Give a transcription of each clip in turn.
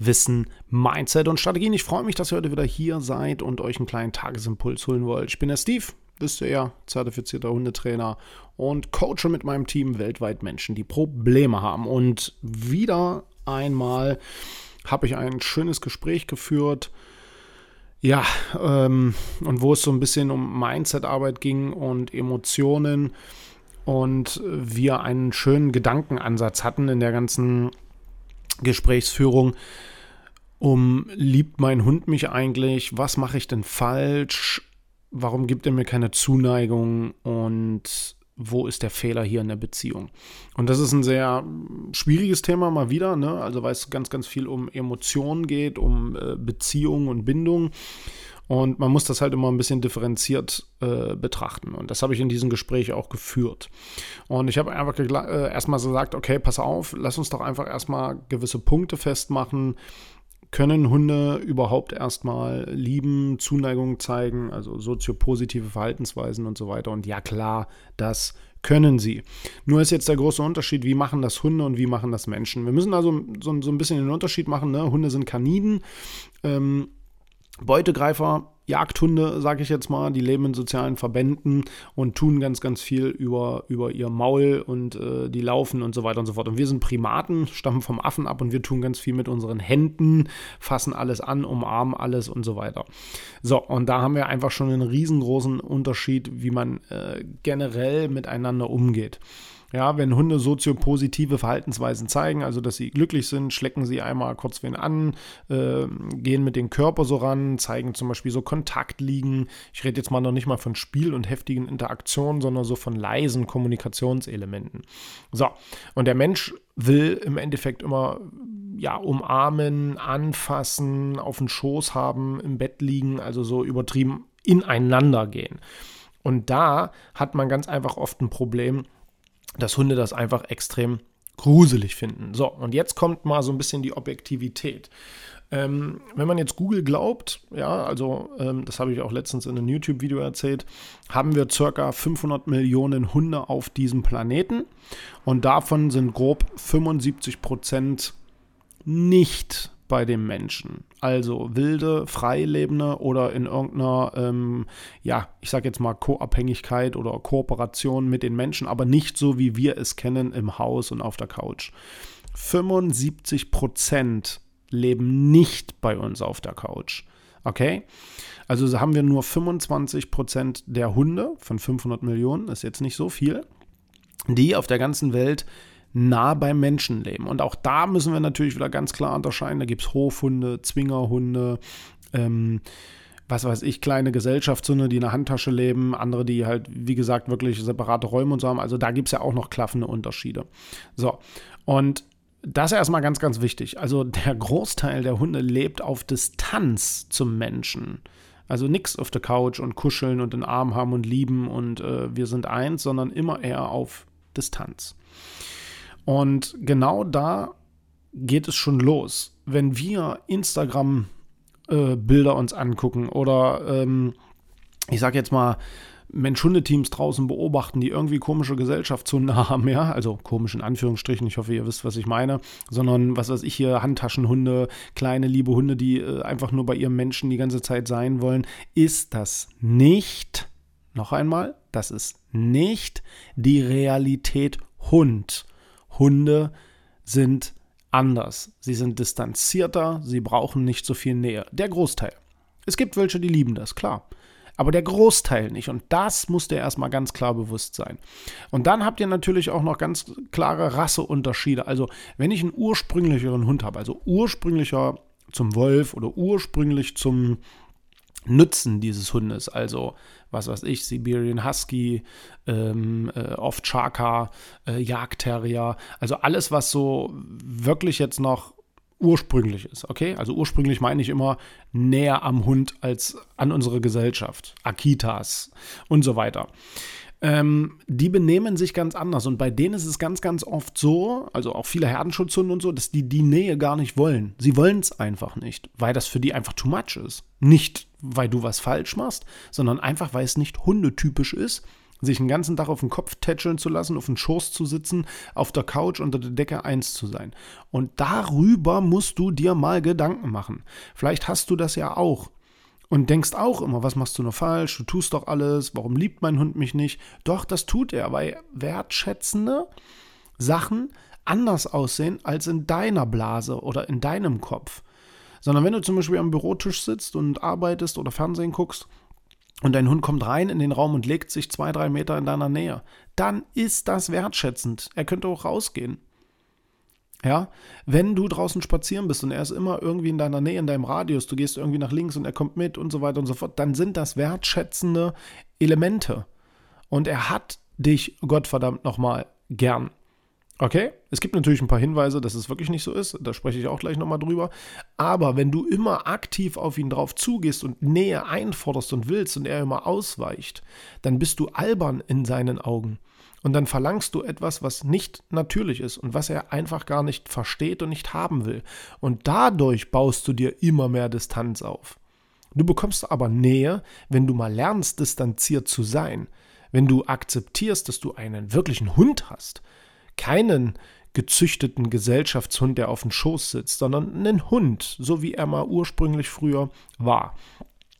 Wissen, Mindset und Strategien. Ich freue mich, dass ihr heute wieder hier seid und euch einen kleinen Tagesimpuls holen wollt. Ich bin der Steve, wisst ihr ja, zertifizierter Hundetrainer und coache mit meinem Team weltweit Menschen, die Probleme haben. Und wieder einmal habe ich ein schönes Gespräch geführt. Ja, ähm, und wo es so ein bisschen um Mindset-Arbeit ging und Emotionen und wir einen schönen Gedankenansatz hatten in der ganzen Gesprächsführung um, liebt mein Hund mich eigentlich? Was mache ich denn falsch? Warum gibt er mir keine Zuneigung? Und wo ist der Fehler hier in der Beziehung? Und das ist ein sehr schwieriges Thema mal wieder, ne? also weil es ganz, ganz viel um Emotionen geht, um äh, Beziehung und Bindung. Und man muss das halt immer ein bisschen differenziert äh, betrachten. Und das habe ich in diesem Gespräch auch geführt. Und ich habe einfach äh, erstmal gesagt, okay, pass auf, lass uns doch einfach erstmal gewisse Punkte festmachen, können Hunde überhaupt erstmal lieben, Zuneigung zeigen, also soziopositive Verhaltensweisen und so weiter. Und ja, klar, das können sie. Nur ist jetzt der große Unterschied, wie machen das Hunde und wie machen das Menschen. Wir müssen also so, so ein bisschen den Unterschied machen. Ne? Hunde sind Kaniden. Ähm, Beutegreifer Jagdhunde, sage ich jetzt mal, die leben in sozialen Verbänden und tun ganz, ganz viel über, über ihr Maul und äh, die laufen und so weiter und so fort. Und wir sind Primaten, stammen vom Affen ab und wir tun ganz viel mit unseren Händen, fassen alles an, umarmen alles und so weiter. So, und da haben wir einfach schon einen riesengroßen Unterschied, wie man äh, generell miteinander umgeht. Ja, wenn Hunde soziopositive Verhaltensweisen zeigen, also dass sie glücklich sind, schlecken sie einmal kurz wen an, äh, gehen mit dem Körper so ran, zeigen zum Beispiel so Kontaktliegen. Ich rede jetzt mal noch nicht mal von Spiel und heftigen Interaktionen, sondern so von leisen Kommunikationselementen. So, und der Mensch will im Endeffekt immer ja, umarmen, anfassen, auf den Schoß haben, im Bett liegen, also so übertrieben ineinander gehen. Und da hat man ganz einfach oft ein Problem, dass Hunde das einfach extrem gruselig finden. So, und jetzt kommt mal so ein bisschen die Objektivität. Ähm, wenn man jetzt Google glaubt, ja, also ähm, das habe ich auch letztens in einem YouTube-Video erzählt, haben wir circa 500 Millionen Hunde auf diesem Planeten und davon sind grob 75 Prozent nicht bei dem Menschen. Also wilde, freilebende oder in irgendeiner, ähm, ja, ich sage jetzt mal Co-Abhängigkeit oder Kooperation mit den Menschen, aber nicht so, wie wir es kennen im Haus und auf der Couch. 75 Prozent leben nicht bei uns auf der Couch. Okay? Also haben wir nur 25 Prozent der Hunde von 500 Millionen, ist jetzt nicht so viel, die auf der ganzen Welt nah beim Menschen leben. Und auch da müssen wir natürlich wieder ganz klar unterscheiden. Da gibt es Hofhunde, Zwingerhunde, ähm, was weiß ich, kleine Gesellschaftshunde, die in der Handtasche leben, andere, die halt, wie gesagt, wirklich separate Räume und so haben. Also da gibt es ja auch noch klaffende Unterschiede. So, und das ist erstmal ganz, ganz wichtig. Also der Großteil der Hunde lebt auf Distanz zum Menschen. Also nichts auf der Couch und kuscheln und den Arm haben und lieben und äh, wir sind eins, sondern immer eher auf Distanz. Und genau da geht es schon los. Wenn wir Instagram-Bilder äh, uns angucken oder ähm, ich sage jetzt mal, Mensch-Hunde-Teams draußen beobachten, die irgendwie komische Gesellschaftshunde haben, ja, also komisch in Anführungsstrichen, ich hoffe, ihr wisst, was ich meine, sondern was weiß ich hier, Handtaschenhunde, kleine liebe Hunde, die äh, einfach nur bei ihrem Menschen die ganze Zeit sein wollen, ist das nicht, noch einmal, das ist nicht die Realität Hund. Hunde sind anders. Sie sind distanzierter, sie brauchen nicht so viel Nähe. Der Großteil. Es gibt welche, die lieben das, klar. aber der Großteil nicht. Und das muss dir erstmal ganz klar bewusst sein. Und dann habt ihr natürlich auch noch ganz klare Rasseunterschiede. Also, wenn ich einen ursprünglicheren Hund habe, also ursprünglicher zum Wolf oder ursprünglich zum Nutzen dieses Hundes, also was weiß ich, Siberian Husky, ähm, äh, Oft Chaka, äh, Jagdterrier, also alles, was so wirklich jetzt noch ursprünglich ist, okay? Also ursprünglich meine ich immer näher am Hund als an unsere Gesellschaft, Akitas und so weiter. Ähm, die benehmen sich ganz anders und bei denen ist es ganz, ganz oft so, also auch viele Herdenschutzhunde und so, dass die die Nähe gar nicht wollen. Sie wollen es einfach nicht, weil das für die einfach too much ist. Nicht, weil du was falsch machst, sondern einfach, weil es nicht hundetypisch ist sich den ganzen Tag auf den Kopf tätscheln zu lassen, auf den Schoß zu sitzen, auf der Couch unter der Decke eins zu sein. Und darüber musst du dir mal Gedanken machen. Vielleicht hast du das ja auch. Und denkst auch immer, was machst du noch falsch? Du tust doch alles. Warum liebt mein Hund mich nicht? Doch, das tut er, weil wertschätzende Sachen anders aussehen als in deiner Blase oder in deinem Kopf. Sondern wenn du zum Beispiel am Bürotisch sitzt und arbeitest oder Fernsehen guckst, und dein Hund kommt rein in den Raum und legt sich zwei, drei Meter in deiner Nähe, dann ist das wertschätzend. Er könnte auch rausgehen. Ja, wenn du draußen spazieren bist und er ist immer irgendwie in deiner Nähe, in deinem Radius, du gehst irgendwie nach links und er kommt mit und so weiter und so fort, dann sind das wertschätzende Elemente. Und er hat dich, Gottverdammt nochmal, gern. Okay, es gibt natürlich ein paar Hinweise, dass es wirklich nicht so ist. Da spreche ich auch gleich nochmal drüber. Aber wenn du immer aktiv auf ihn drauf zugehst und Nähe einforderst und willst und er immer ausweicht, dann bist du albern in seinen Augen. Und dann verlangst du etwas, was nicht natürlich ist und was er einfach gar nicht versteht und nicht haben will. Und dadurch baust du dir immer mehr Distanz auf. Du bekommst aber Nähe, wenn du mal lernst, distanziert zu sein. Wenn du akzeptierst, dass du einen wirklichen Hund hast keinen gezüchteten Gesellschaftshund, der auf dem Schoß sitzt, sondern einen Hund, so wie er mal ursprünglich früher war.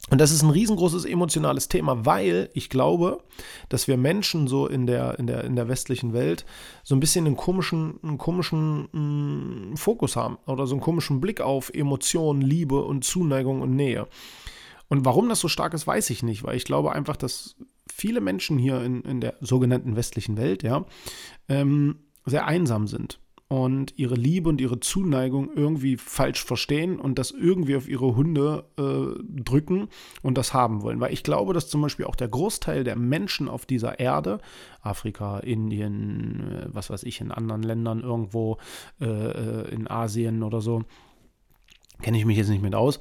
Und das ist ein riesengroßes emotionales Thema, weil ich glaube, dass wir Menschen so in der, in der, in der westlichen Welt so ein bisschen einen komischen, einen komischen mh, mm, Fokus haben oder so einen komischen Blick auf Emotionen, Liebe und Zuneigung und Nähe. Und warum das so stark ist, weiß ich nicht, weil ich glaube einfach, dass viele Menschen hier in, in der sogenannten westlichen Welt, ja, ähm, sehr einsam sind und ihre Liebe und ihre Zuneigung irgendwie falsch verstehen und das irgendwie auf ihre Hunde äh, drücken und das haben wollen. Weil ich glaube, dass zum Beispiel auch der Großteil der Menschen auf dieser Erde, Afrika, Indien, äh, was weiß ich, in anderen Ländern irgendwo, äh, äh in Asien oder so, kenne ich mich jetzt nicht mit aus,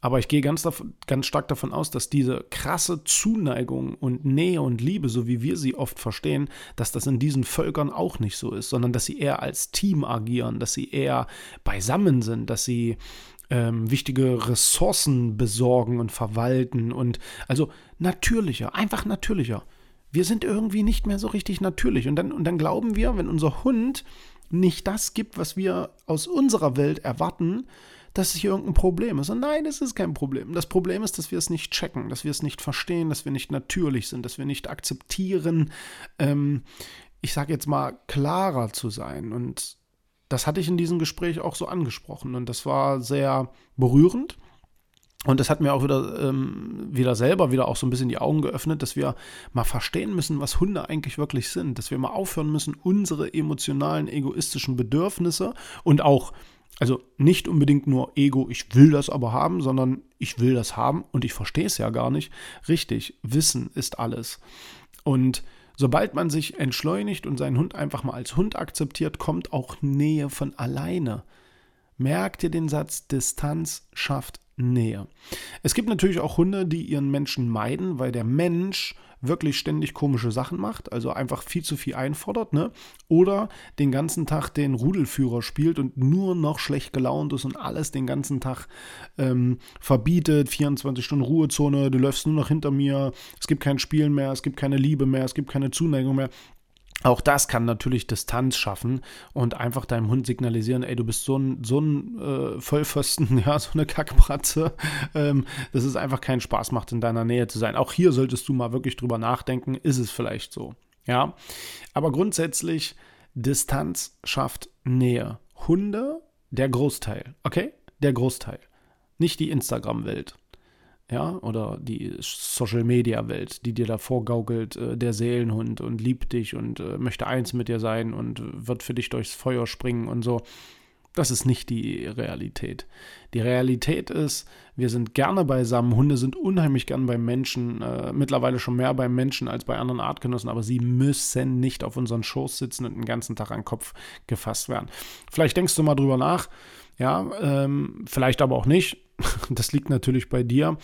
aber ich gehe ganz, ganz stark davon aus, dass diese krasse Zuneigung und Nähe und Liebe, so wie wir sie oft verstehen, dass das in diesen Völkern auch nicht so ist, sondern dass sie eher als Team agieren, dass sie eher beisammen sind, dass sie ähm, wichtige Ressourcen besorgen und verwalten und also natürlicher, einfach natürlicher. Wir sind irgendwie nicht mehr so richtig natürlich und dann, und dann glauben wir, wenn unser Hund nicht das gibt, was wir aus unserer Welt erwarten, dass hier irgendein Problem ist. Und nein, es ist kein Problem. Das Problem ist, dass wir es nicht checken, dass wir es nicht verstehen, dass wir nicht natürlich sind, dass wir nicht akzeptieren, ähm, ich sage jetzt mal, klarer zu sein. Und das hatte ich in diesem Gespräch auch so angesprochen. Und das war sehr berührend. Und das hat mir auch wieder, ähm, wieder selber wieder auch so ein bisschen die Augen geöffnet, dass wir mal verstehen müssen, was Hunde eigentlich wirklich sind. Dass wir mal aufhören müssen, unsere emotionalen, egoistischen Bedürfnisse und auch also nicht unbedingt nur Ego, ich will das aber haben, sondern ich will das haben und ich verstehe es ja gar nicht. Richtig, Wissen ist alles. Und sobald man sich entschleunigt und seinen Hund einfach mal als Hund akzeptiert, kommt auch Nähe von alleine. Merkt ihr den Satz, Distanz schafft Nähe. Es gibt natürlich auch Hunde, die ihren Menschen meiden, weil der Mensch wirklich ständig komische Sachen macht, also einfach viel zu viel einfordert, ne? Oder den ganzen Tag den Rudelführer spielt und nur noch schlecht gelaunt ist und alles den ganzen Tag ähm, verbietet, 24 Stunden Ruhezone, du läufst nur noch hinter mir, es gibt kein Spielen mehr, es gibt keine Liebe mehr, es gibt keine Zuneigung mehr. Auch das kann natürlich Distanz schaffen und einfach deinem Hund signalisieren, ey, du bist so ein, so ein äh, Vollpfosten, ja, so eine Kackbratze, ähm, dass es einfach keinen Spaß macht, in deiner Nähe zu sein. Auch hier solltest du mal wirklich drüber nachdenken, ist es vielleicht so, ja. Aber grundsätzlich, Distanz schafft Nähe. Hunde, der Großteil, okay? Der Großteil. Nicht die Instagram-Welt. Ja, oder die Social-Media-Welt, die dir da vorgaukelt, äh, der Seelenhund und liebt dich und äh, möchte eins mit dir sein und wird für dich durchs Feuer springen und so. Das ist nicht die Realität. Die Realität ist, wir sind gerne beisammen. Hunde sind unheimlich gern beim Menschen, äh, mittlerweile schon mehr beim Menschen als bei anderen Artgenossen, aber sie müssen nicht auf unseren Schoß sitzen und den ganzen Tag an den Kopf gefasst werden. Vielleicht denkst du mal drüber nach, ja, ähm, vielleicht aber auch nicht. Das liegt natürlich bei dir.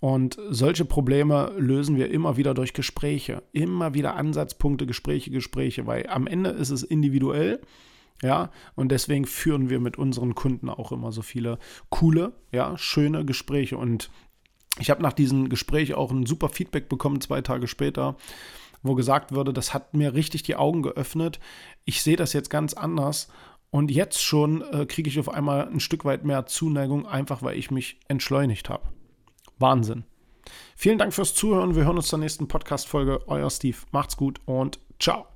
Und solche Probleme lösen wir immer wieder durch Gespräche. Immer wieder Ansatzpunkte, Gespräche, Gespräche, weil am Ende ist es individuell. Ja, und deswegen führen wir mit unseren Kunden auch immer so viele coole, ja, schöne Gespräche. Und ich habe nach diesem Gespräch auch ein super Feedback bekommen, zwei Tage später, wo gesagt wurde, das hat mir richtig die Augen geöffnet. Ich sehe das jetzt ganz anders. Und jetzt schon äh, kriege ich auf einmal ein Stück weit mehr Zuneigung, einfach weil ich mich entschleunigt habe. Wahnsinn. Vielen Dank fürs Zuhören. Wir hören uns zur nächsten Podcast-Folge. Euer Steve. Macht's gut und ciao.